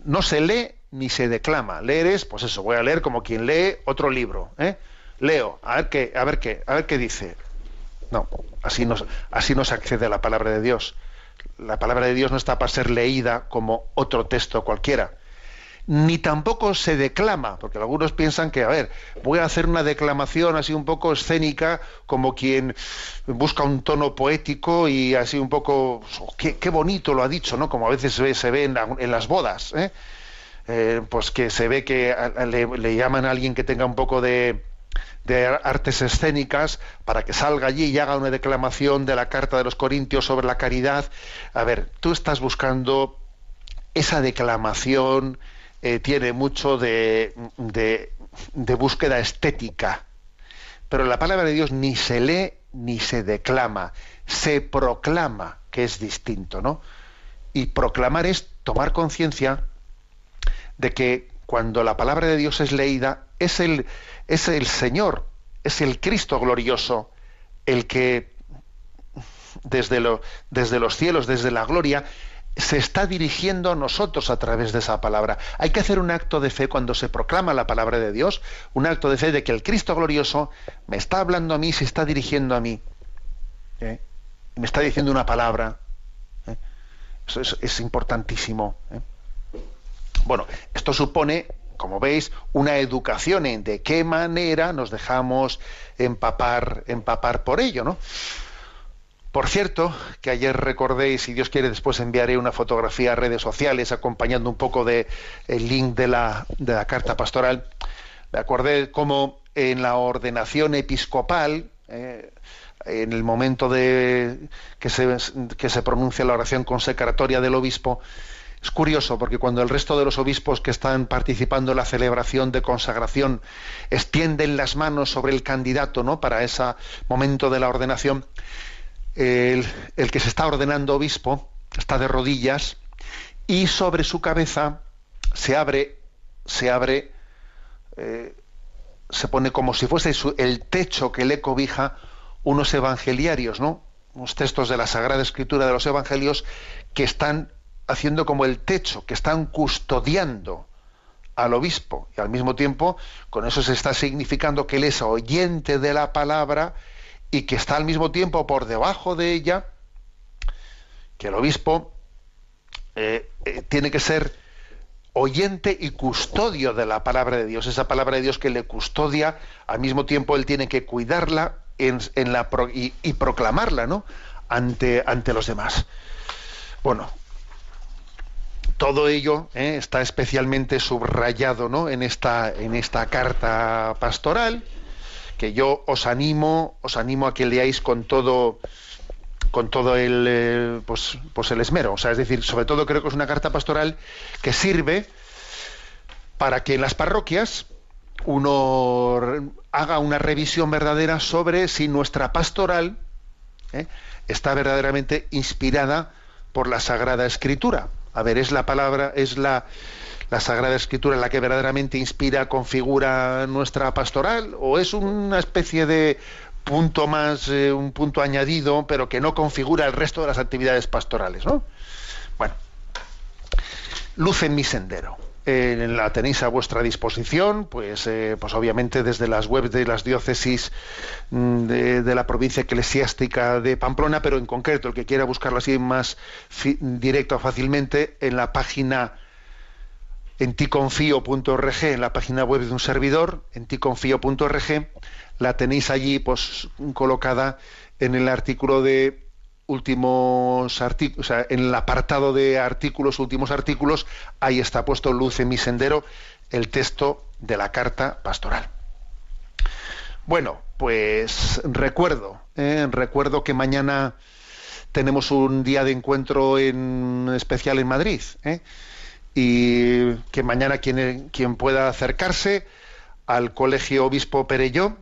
No se lee ni se declama. Leer es, pues eso, voy a leer como quien lee otro libro. ¿eh? Leo, a ver qué, a ver qué, a ver qué dice. No, así no, así no se accede a la palabra de Dios. La palabra de Dios no está para ser leída como otro texto cualquiera ni tampoco se declama, porque algunos piensan que, a ver, voy a hacer una declamación así un poco escénica, como quien busca un tono poético y así un poco, qué, bonito lo ha dicho, ¿no? Como a veces se ve, se ve en, las bodas, ¿eh? ¿Eh? pues que se ve que le, llaman a alguien que tenga un poco de, de artes escénicas para que salga allí y haga una declamación de la carta de los Corintios sobre la caridad. A ver, tú estás buscando esa declamación, eh, tiene mucho de, de, búsqueda estética. Pero la palabra de Dios ni se lee ni se declama, se proclama, que es distinto, ¿no? Y proclamar es tomar conciencia de que cuando la palabra de Dios es leída, es el, es el Señor, es el Cristo glorioso, el que desde, desde los cielos, desde la gloria, se está dirigiendo a nosotros a través de esa palabra. Hay que hacer un acto de fe cuando se proclama la palabra de Dios, un acto de fe de que el Cristo glorioso me está hablando a mí, se está dirigiendo a mí. ¿eh? Me está diciendo una palabra. ¿eh? Eso es, importantísimo. ¿eh? Bueno, esto supone, como veis, una educación en de qué manera nos dejamos empapar, empapar por ello, ¿no? Por cierto, que ayer recordéis, si Dios quiere, después enviaré una fotografía a redes sociales acompañando un poco de link de la, de la carta pastoral. Me acordé cómo en la ordenación episcopal, eh, en el momento de que se, que se pronuncia la oración consecratoria del obispo, es curioso porque cuando el resto de los obispos que están participando en la celebración de consagración extienden las manos sobre el candidato, ¿no? Para ese momento de la ordenación, el, que se está ordenando obispo está de rodillas y sobre su cabeza se abre, se abre, eh, se pone como si fuese el techo que le cobija unos evangeliarios, ¿no? Unos textos de la Sagrada Escritura de los Evangelios que están haciendo como el techo, que están custodiando al obispo. Y al mismo tiempo, con eso se está significando que él es oyente de la palabra y que está al mismo tiempo por debajo de ella, que el obispo eh, eh, tiene que ser oyente y custodio de la palabra de Dios, esa palabra de Dios que le custodia, al mismo tiempo él tiene que cuidarla en, la y, proclamarla ¿no? ante, ante los demás. Bueno, todo ello eh, está especialmente subrayado ¿no? en, esta, en esta carta pastoral que yo os animo, os animo a que leáis con todo con todo el eh, pues, pues el esmero. O sea, es decir, sobre todo creo que es una carta pastoral que sirve para que en las parroquias uno haga una revisión verdadera sobre si nuestra pastoral eh, está verdaderamente inspirada por la Sagrada Escritura. A ver, es la palabra, es la, la Sagrada Escritura la que verdaderamente inspira, configura nuestra pastoral? ¿O es una especie de punto más, eh, un punto añadido, pero que no configura el resto de las actividades pastorales? ¿no? Bueno, luz en mi sendero. Eh, la tenéis a vuestra disposición, pues, eh, pues obviamente desde las webs de las diócesis mm, de, la provincia eclesiástica de Pamplona, pero en concreto el que quiera buscarlo así más directo fácilmente en la página en ticonfío.org, en la página web de un servidor, en ticonfío.org, la tenéis allí pues colocada en el artículo de últimos artículos, o sea, en el apartado de artículos, últimos artículos, ahí está puesto luz en mi sendero el texto de la carta pastoral. Bueno, pues recuerdo, eh, recuerdo que mañana tenemos un día de encuentro en especial en Madrid. ¿eh? Y que mañana quien, quien pueda acercarse al Colegio Obispo Perelló,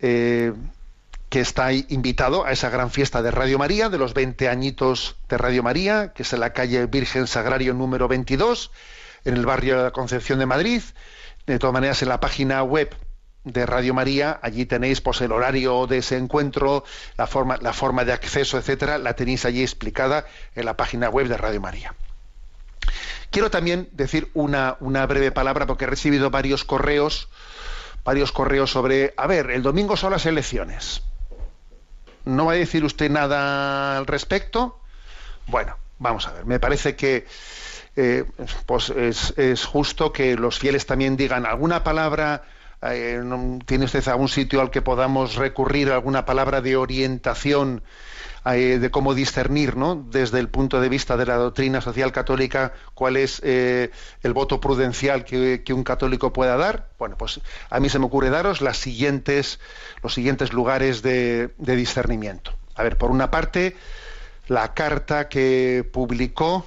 eh, que está invitado a esa gran fiesta de Radio María, de los 20 añitos de Radio María, que es en la calle Virgen Sagrario número 22, en el barrio de la Concepción de Madrid. De todas maneras, en la página web de Radio María, allí tenéis pues, el horario de ese encuentro, la forma, la forma de acceso, etcétera, la tenéis allí explicada en la página web de Radio María. Quiero también decir una, una breve palabra porque he recibido varios correos, varios correos sobre, a ver, el domingo son las elecciones. ¿No va a decir usted nada al respecto? Bueno, vamos a ver. Me parece que eh, pues es, justo que los fieles también digan alguna palabra. Eh, ¿Tiene usted algún sitio al que podamos recurrir, alguna palabra de orientación eh, de cómo discernir, ¿no? desde el punto de vista de la doctrina social católica, cuál es el voto prudencial que, un católico pueda dar? Bueno, pues a mí se me ocurre daros los siguientes lugares de, discernimiento. A ver, por una parte, la carta que publicó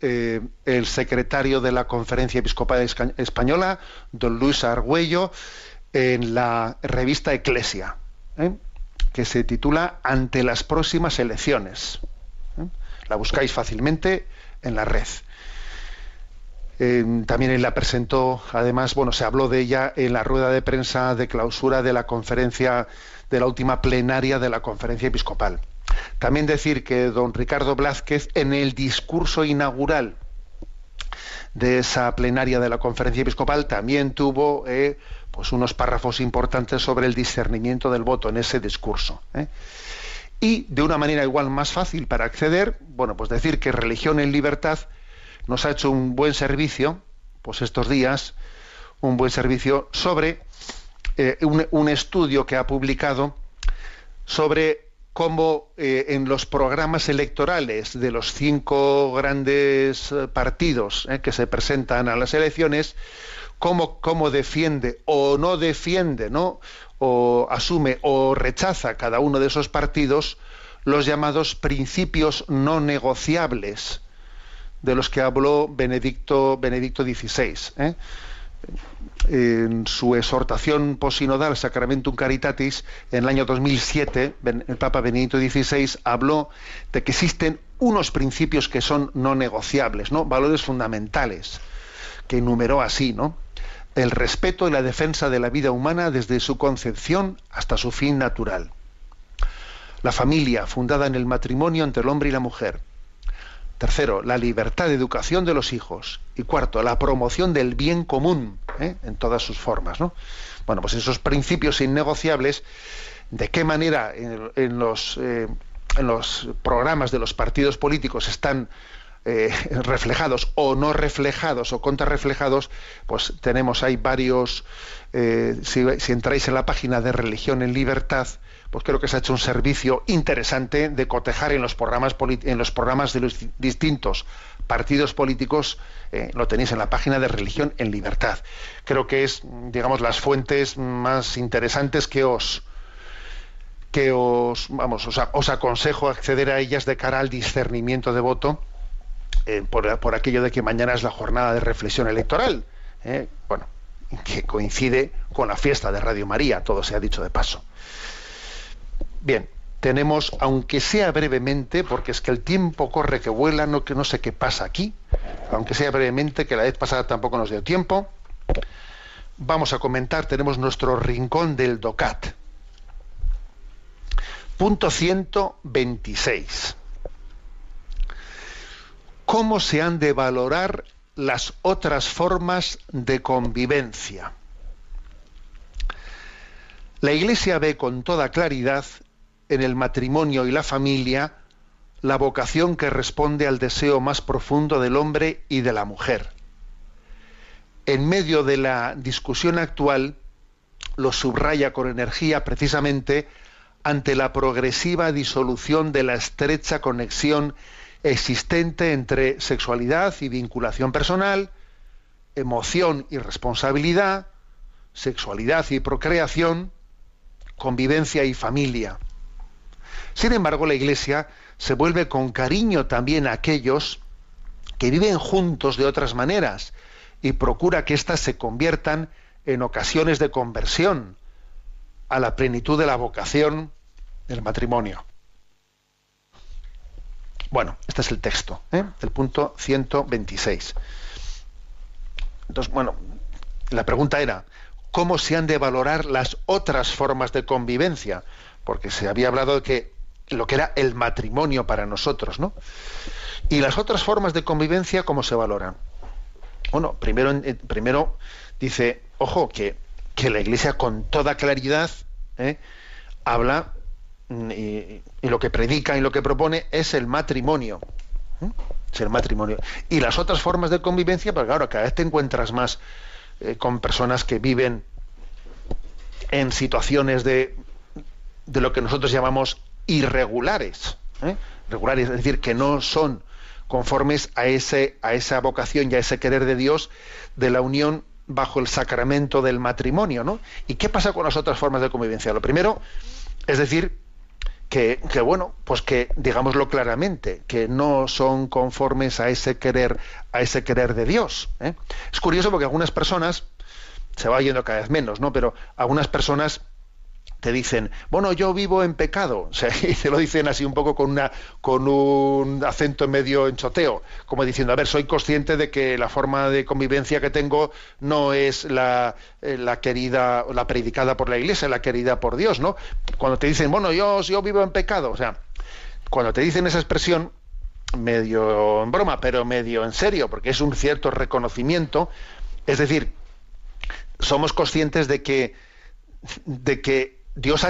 eh, el secretario de la Conferencia Episcopal Española, don Luis Argüello, en la revista Eclesia, ¿eh? Que se titula Ante las próximas elecciones. ¿eh? La buscáis fácilmente en la red. también él la presentó, además, bueno, se habló de ella en la rueda de prensa de clausura de la conferencia, de la última plenaria de la conferencia episcopal. También decir que don Ricardo Blázquez, en el discurso inaugural de esa plenaria de la conferencia episcopal, también tuvo eh, pues unos párrafos importantes sobre el discernimiento del voto en ese discurso. Eh. Y de una manera igual más fácil para acceder, bueno, pues decir que Religión en Libertad nos ha hecho un buen servicio, pues estos días, un buen servicio sobre eh, un estudio que ha publicado sobre cómo eh, en los programas electorales de los cinco grandes partidos que se presentan a las elecciones, cómo, cómo, defiende o no defiende, ¿no? o asume o rechaza cada uno de esos partidos los llamados principios no negociables de los que habló Benedicto, Benedicto XVI en su exhortación posinodal Sacramentum Caritatis en el año 2007, el Papa Benedicto XVI habló de que existen unos principios que son no negociables, ¿no? valores fundamentales, que enumeró así, ¿no? El respeto y la defensa de la vida humana desde su concepción hasta su fin natural. La familia, fundada en el matrimonio entre el hombre y la mujer Tercero, la libertad de educación de los hijos. Y cuarto, la promoción del bien común ¿eh? en todas sus formas. ¿no? Bueno, pues esos principios innegociables, ¿de qué manera en, los, eh, en los programas de los partidos políticos están eh, reflejados o no reflejados o contrarreflejados, pues tenemos ahí varios, si, si, entráis en la página de Religión en Libertad, pues creo que se ha hecho un servicio interesante de cotejar en los programas, en los programas de los distintos partidos políticos, eh, lo tenéis en la página de Religión en Libertad. Creo que es, digamos, las fuentes más interesantes que os que os vamos os, aconsejo acceder a ellas de cara al discernimiento de voto eh, por, aquello de que mañana es la jornada de reflexión electoral. Eh, bueno, que coincide con la fiesta de Radio María, todo se ha dicho de paso. Bien, tenemos, aunque sea brevemente, porque es que el tiempo corre que vuela, no, que no sé qué pasa aquí, aunque sea brevemente, que la vez pasada tampoco nos dio tiempo, vamos a comentar, tenemos nuestro rincón del DOCAT. Punto 126. ¿Cómo se han de valorar las otras formas de convivencia? La Iglesia ve con toda claridad en el matrimonio y la familia la vocación que responde al deseo más profundo del hombre y de la mujer. En medio de la discusión actual, lo subraya con energía precisamente ante la progresiva disolución de la estrecha conexión existente entre sexualidad y vinculación personal, emoción y responsabilidad, sexualidad y procreación, convivencia y familia Sin embargo, la Iglesia se vuelve con cariño también a aquellos que viven juntos de otras maneras y procura que éstas se conviertan en ocasiones de conversión a la plenitud de la vocación del matrimonio. Bueno, este es el texto, ¿eh? el punto 126. Entonces, bueno, la pregunta era, ¿cómo se han de valorar las otras formas de convivencia? Porque se había hablado de que lo que era el matrimonio para nosotros, ¿no? Y las otras formas de convivencia, ¿cómo se valoran? Bueno, primero, eh, primero dice, ojo, que, que la Iglesia con toda claridad ¿eh? habla mm, y, lo que predica y lo que propone es el matrimonio. ¿eh? Es el matrimonio. Y las otras formas de convivencia, pues claro, cada vez te encuentras más con personas que viven en situaciones de, de lo que nosotros llamamos irregulares, ¿eh? regulares, es decir, que no son conformes a, ese, a esa vocación y a ese querer de Dios de la unión bajo el sacramento del matrimonio, ¿no? ¿Y qué pasa con las otras formas de convivencia? Lo primero es decir que, bueno, pues que digámoslo claramente, que no son conformes a ese querer, a ese querer de Dios. ¿eh? Es curioso porque algunas personas se va yendo cada vez menos, ¿no? Pero algunas personas te dicen, bueno, yo vivo en pecado, o sea, y te lo dicen así un poco con, una, con un acento medio enchoteo, como diciendo, a ver, soy consciente de que la forma de convivencia que tengo no es la, eh, la querida, la predicada por la iglesia, la querida por Dios, ¿no? Cuando te dicen, bueno, yo, yo vivo en pecado, o sea, cuando te dicen esa expresión, medio en broma, pero medio en serio, porque es un cierto reconocimiento, es decir, somos conscientes de que, de que Dios,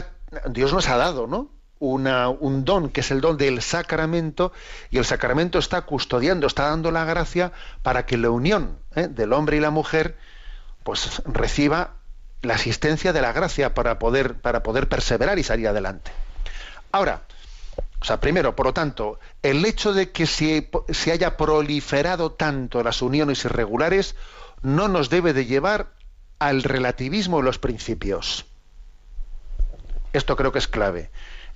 nos ha dado, ¿no? Una, un don, que es el don del sacramento, y el sacramento está custodiando, está dando la gracia para que la unión ¿eh? del hombre y la mujer pues reciba la asistencia de la gracia para poder, para poder perseverar y salir adelante. Ahora, o sea, primero, por lo tanto, el hecho de que se, se haya proliferado tanto las uniones irregulares no nos debe de llevar al relativismo de los principios. Esto creo que es clave.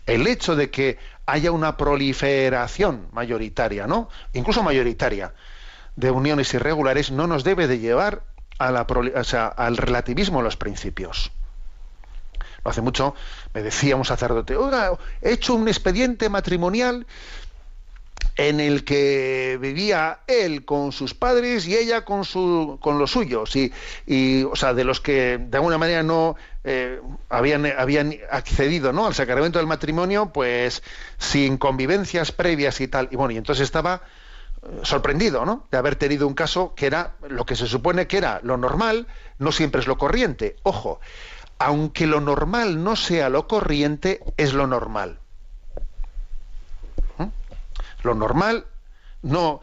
El hecho de que haya una proliferación mayoritaria, ¿no? Incluso mayoritaria, de uniones irregulares no nos debe de llevar al relativismo de los principios. No hace mucho me decía un sacerdote, he hecho un expediente matrimonial en el que vivía él con sus padres y ella con su con los suyos y, y o sea de los que de alguna manera no eh, habían habían accedido no al sacramento del matrimonio pues sin convivencias previas y tal. Y bueno y entonces estaba eh, sorprendido ¿no? de haber tenido un caso que era lo que se supone que era lo normal no siempre es lo corriente. Ojo aunque lo normal no sea lo corriente es lo normal. Lo normal no,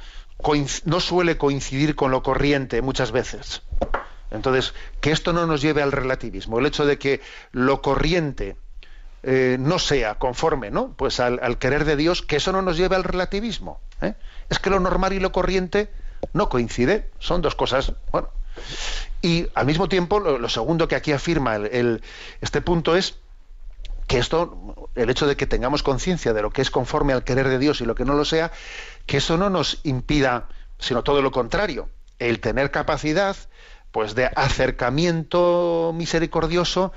no suele coincidir con lo corriente muchas veces. Entonces, que esto no nos lleve al relativismo, el hecho de que lo corriente eh, no sea conforme ¿no? Pues al, querer de Dios, que eso no nos lleve al relativismo. ¿eh? Es que lo normal y lo corriente no coincide, son dos cosas. Bueno, y al mismo tiempo, lo, segundo que aquí afirma el, este punto es que esto, el hecho de que tengamos conciencia de lo que es conforme al querer de Dios y lo que no lo sea, que eso no nos impida, sino todo lo contrario, el tener capacidad pues de acercamiento misericordioso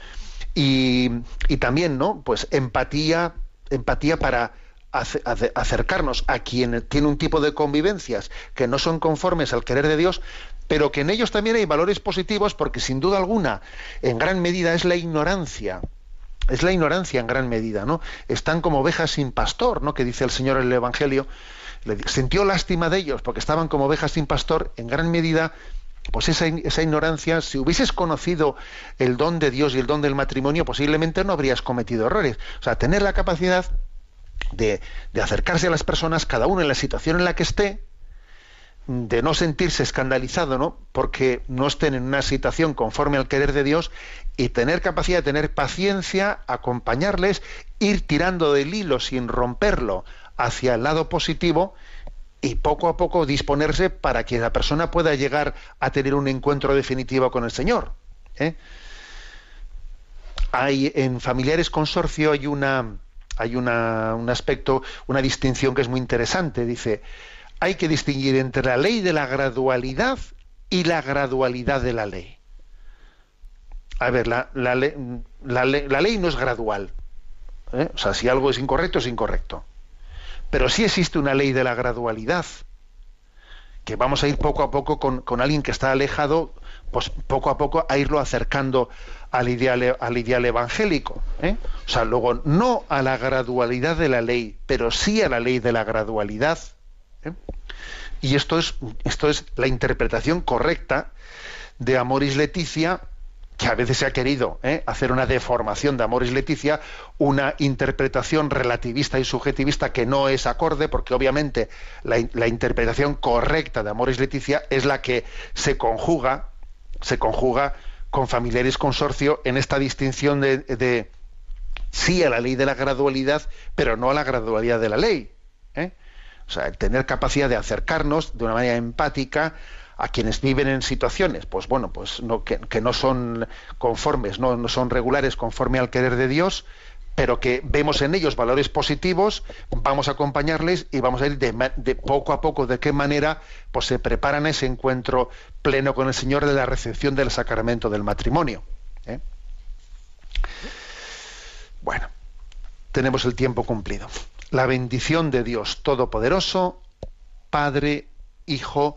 y, también, ¿no? Pues empatía, empatía para acercarnos a quien tiene un tipo de convivencias que no son conformes al querer de Dios, pero que en ellos también hay valores positivos porque sin duda alguna, en gran medida es la ignorancia es la ignorancia en gran medida, ¿no? Están como ovejas sin pastor, ¿no? Que dice el Señor en el Evangelio. Le sintió lástima de ellos porque estaban como ovejas sin pastor, en gran medida, pues esa, esa, ignorancia, si hubieses conocido el don de Dios y el don del matrimonio, posiblemente no habrías cometido errores. O sea, tener la capacidad de, de acercarse a las personas, cada uno en la situación en la que esté, de no sentirse escandalizado, ¿no? Porque no estén en una situación conforme al querer de Dios y tener capacidad de tener paciencia, acompañarles, ir tirando del hilo sin romperlo hacia el lado positivo y poco a poco disponerse para que la persona pueda llegar a tener un encuentro definitivo con el Señor. ¿eh? Hay en familiares consorcio hay una hay una, un aspecto, una distinción que es muy interesante. Dice, hay que distinguir entre la ley de la gradualidad y la gradualidad de la ley. A ver, la, la, ley no es gradual. ¿eh? O sea, si algo es incorrecto, es incorrecto. Pero sí existe una ley de la gradualidad, que vamos a ir poco a poco con, alguien que está alejado, pues poco a poco a irlo acercando al ideal, al ideal evangélico. ¿eh? O sea, luego no a la gradualidad de la ley, pero sí a la ley de la gradualidad. ¿eh? Y esto es, esto es la interpretación correcta de Amoris Leticia que a veces se ha querido ¿eh? hacer una deformación de Amoris Leticia, una interpretación relativista y subjetivista que no es acorde, porque obviamente la, interpretación correcta de Amoris Leticia es la que se conjuga, se conjuga con familiares consorcio en esta distinción de, de sí a la ley de la gradualidad, pero no a la gradualidad de la ley. ¿eh? O sea, tener capacidad de acercarnos de una manera empática a quienes viven en situaciones, pues bueno, pues que, no son conformes, no, son regulares conforme al querer de Dios, pero que vemos en ellos valores positivos, vamos a acompañarles y vamos a ir de, de poco a poco de qué manera pues se preparan ese encuentro pleno con el Señor de la recepción del sacramento del matrimonio. ¿eh? Bueno, tenemos el tiempo cumplido. La bendición de Dios Todopoderoso, Padre, Hijo